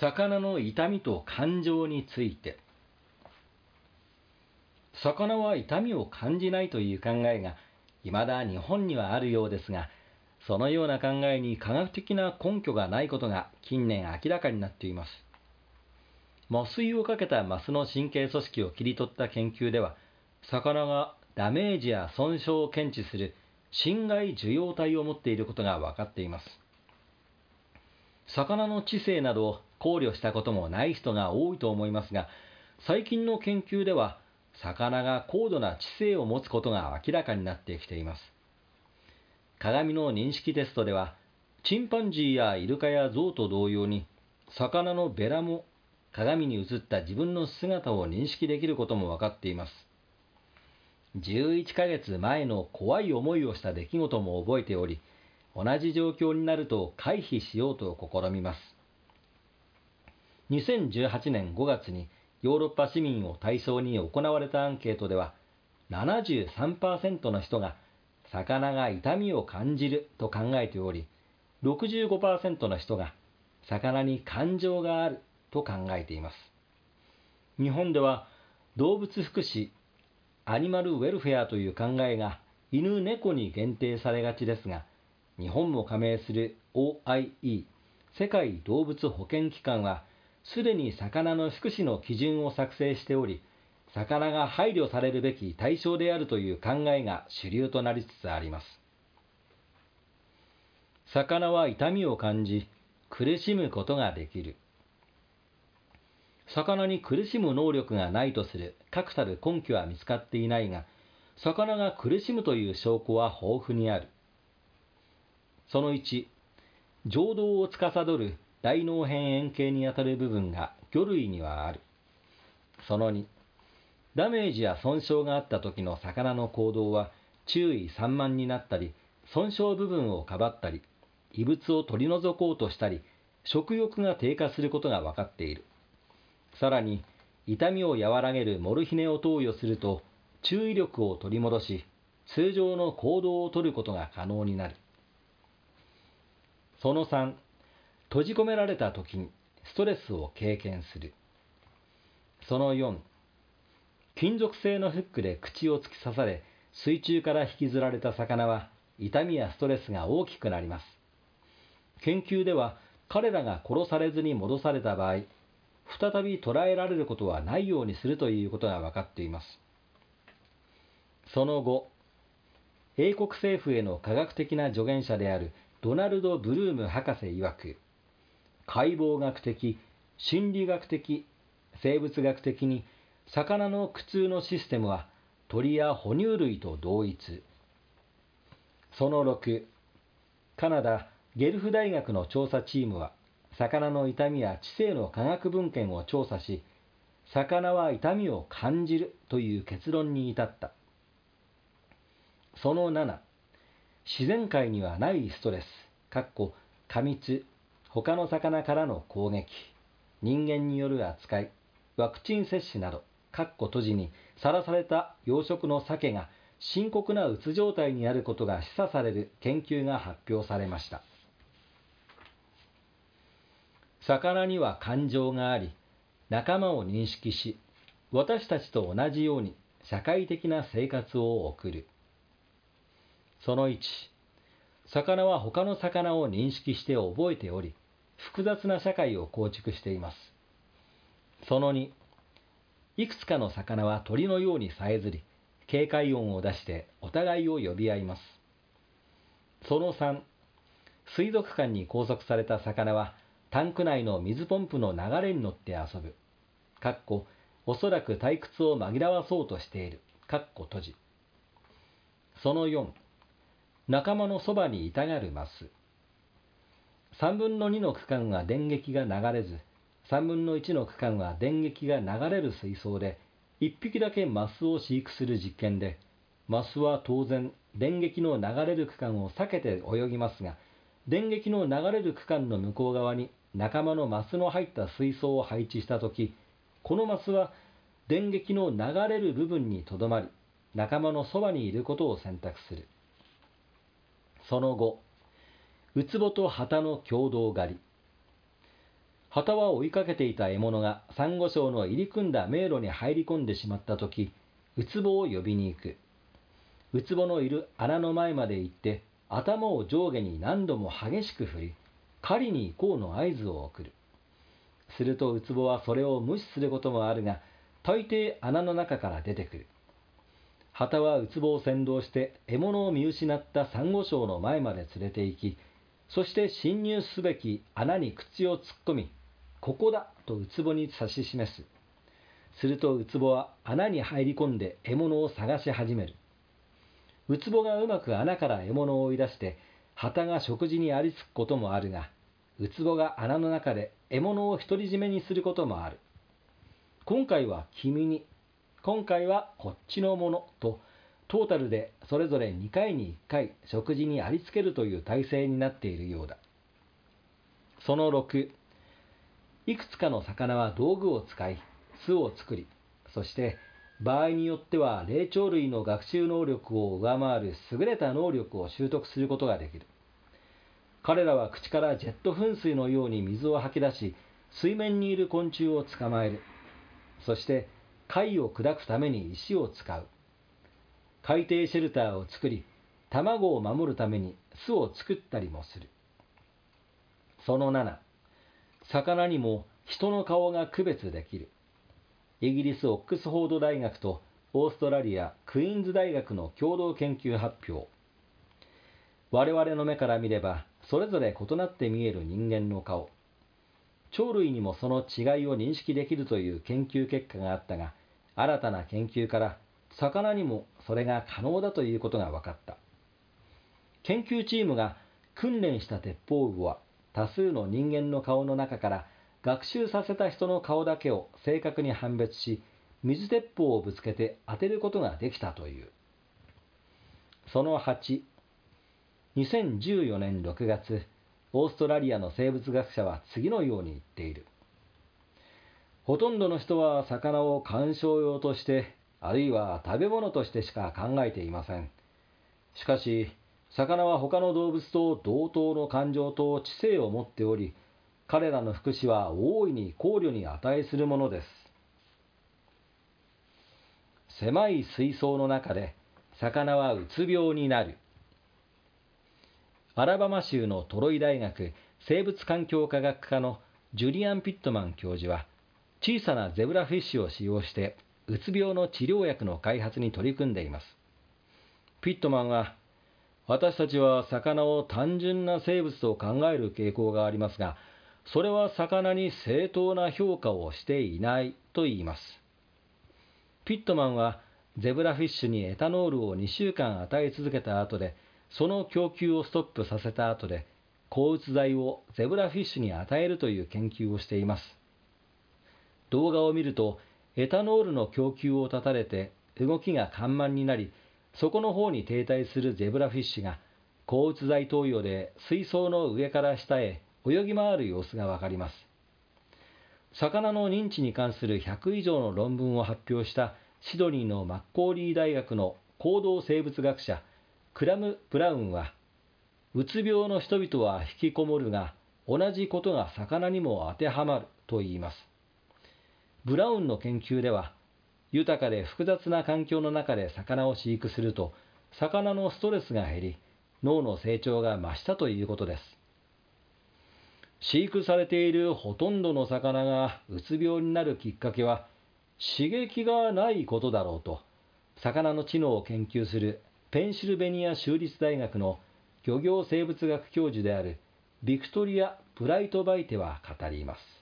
魚の痛みと感情について。魚は痛みを感じないという考えが未だ日本にはあるようですがそのような考えに科学的な根拠がないことが近年明らかになっています。麻酔をかけたマスの神経組織を切り取った研究では魚がダメージや損傷を検知する侵害受容体を持っていることが分かっています。魚の知性など考慮したこともない人が多いと思いますが最近の研究では魚が高度な知性を持つことが明らかになってきています。鏡の認識テストではチンパンジーやイルカやゾウと同様に魚のベラも鏡に映った自分の姿を認識できることも分かっています。11ヶ月前の怖い思いをした出来事も覚えており同じ状況になると回避しようと試みます。2018年5月にヨーロッパ市民を対象に行われたアンケートでは73%の人が魚が痛みを感じると考えており65%の人が魚に感情があると考えています。日本では動物福祉アニマルウェルフェアという考えが犬猫に限定されがちですが日本も加盟する OIE 世界動物保健機関はすでに魚の福祉の基準を作成しており魚が配慮されるべき対象であるという考えが主流となりつつあります。魚は痛みを感じ苦しむことができる。魚に苦しむ能力がないとする確たる根拠は見つかっていないが魚が苦しむという証拠は豊富にある。その1情動を司る大脳辺円形にあたる部分が魚類にはある。その2、ダメージや損傷があった時の魚の行動は注意散漫になったり、損傷部分をかばったり、異物を取り除こうとしたり、食欲が低下することが分かっている。さらに、痛みを和らげるモルヒネを投与すると、注意力を取り戻し、通常の行動をとることが可能になる。その3、閉じ込められた時にストレスを経験する。その4、金属製のフックで口を突き刺され、水中から引きずられた魚は痛みやストレスが大きくなります。研究では彼らが殺されずに戻された場合、再び捕らえられることはないようにするということが分かっています。その後、英国政府への科学的な助言者であるドナルド・ブルーム博士曰く、解剖学的、心理学的、生物学的に魚の苦痛のシステムは鳥や哺乳類と同一。その6、カナダ・ゲルフ大学の調査チームは、魚の痛みや知性の科学文献を調査し、魚は痛みを感じるという結論に至った。その7、自然界にはないストレス、かっこ過密、他の魚からの攻撃、人間による扱い、ワクチン接種など、かっこ閉じにさらされた養殖の鮭が深刻なうつ状態にあることが示唆される研究が発表されました。魚には感情があり、仲間を認識し、私たちと同じように社会的な生活を送る。その1、魚は他の魚を認識して覚えており、複雑な社会を構築しています。その2、いくつかの魚は鳥のようにさえずり、警戒音を出してお互いを呼び合います。その3、水族館に拘束された魚はタンク内の水ポンプの流れに乗って遊ぶ。かっこ、おそらく退屈を紛らわそうとしている。かっこ閉じ。その4、仲間のそばにいたがるマス。3分の2の区間は電撃が流れず、3分の1の区間は電撃が流れる水槽で、1匹だけマスを飼育する実験で、マスは当然、電撃の流れる区間を避けて泳ぎますが、電撃の流れる区間の向こう側に仲間のマスの入った水槽を配置したとき、このマスは電撃の流れる部分にとどまり、仲間のそばにいることを選択する。その後、ウツボと旗の共同狩り。旗は追いかけていた獲物がサンゴ礁の入り組んだ迷路に入り込んでしまった時ウツボを呼びに行く。ウツボのいる穴の前まで行って頭を上下に何度も激しく振り狩りに行こうの合図を送る。するとウツボはそれを無視することもあるが大抵穴の中から出てくる。旗はウツボを先導して獲物を見失ったサンゴ礁の前まで連れて行きそして侵入すべき穴に口を突っ込みここだとウツボに指し示す。するとウツボは穴に入り込んで獲物を探し始める。ウツボがうまく穴から獲物を追い出して旗が食事にありつくこともあるがウツボが穴の中で獲物を独り占めにすることもある。今回は君に今回はこっちのものとトータルでそれぞれ2回に1回食事にありつけるという体制になっているようだ。その6いくつかの魚は道具を使い巣を作りそして場合によっては霊長類の学習能力を上回る優れた能力を習得することができる。彼らは口からジェット噴水のように水を吐き出し水面にいる昆虫を捕まえる。そして貝を砕くために石を使う。海底シェルターを作り卵を守るために巣を作ったりもする。その7魚にも人の顔が区別できる。イギリス・オックスフォード大学とオーストラリア・クイーンズ大学の共同研究発表。我々の目から見ればそれぞれ異なって見える人間の顔。鳥類にもその違いを認識できるという研究結果があったが新たな研究から魚にもそれが可能だということが分かった。研究チームが訓練した鉄砲魚は多数の人間の顔の中から学習させた人の顔だけを正確に判別し水鉄砲をぶつけて当てることができたという。その8 2014年6月オーストラリアの生物学者は次のように言っている。ほとんどの人は魚を観賞用としてあるいは食べ物としてしか考えていません。しかし魚は他の動物と同等の感情と知性を持っており彼らの福祉は大いに考慮に値するものです。狭い水槽の中で魚はうつ病になる。アラバマ州のトロイ大学生物環境科学科のジュリアン・ピットマン教授は小さなゼブラフィッシュを使用してうつ病の治療薬の開発に取り組んでいますピットマンは私たちは魚を単純な生物と考える傾向がありますがそれは魚に正当な評価をしていないと言います。ピットマンはゼブラフィッシュにエタノールを2週間与え続けた後で、その供給をストップさせた後で、抗うつ剤をゼブラフィッシュに与えるという研究をしています。動画を見ると、エタノールの供給を断たれて動きが緩慢になり、そこの方に停滞するゼブラフィッシュが、抗うつ剤投与で水槽の上から下へ泳ぎ回る様子がわかります。魚の認知に関する100以上の論文を発表したシドニーのマッコーリー大学の行動生物学者クラム・ブラウンはうつ病の人々は引きこもるが同じことが魚にも当てはまると言いますブラウンの研究では豊かで複雑な環境の中で魚を飼育すると魚のストレスが減り脳の成長が増したということです飼育されているほとんどの魚がうつ病になるきっかけは刺激がないことだろうと魚の知能を研究するペンシルベニア州立大学の漁業生物学教授であるビクトリア・ブライトバイテは語ります。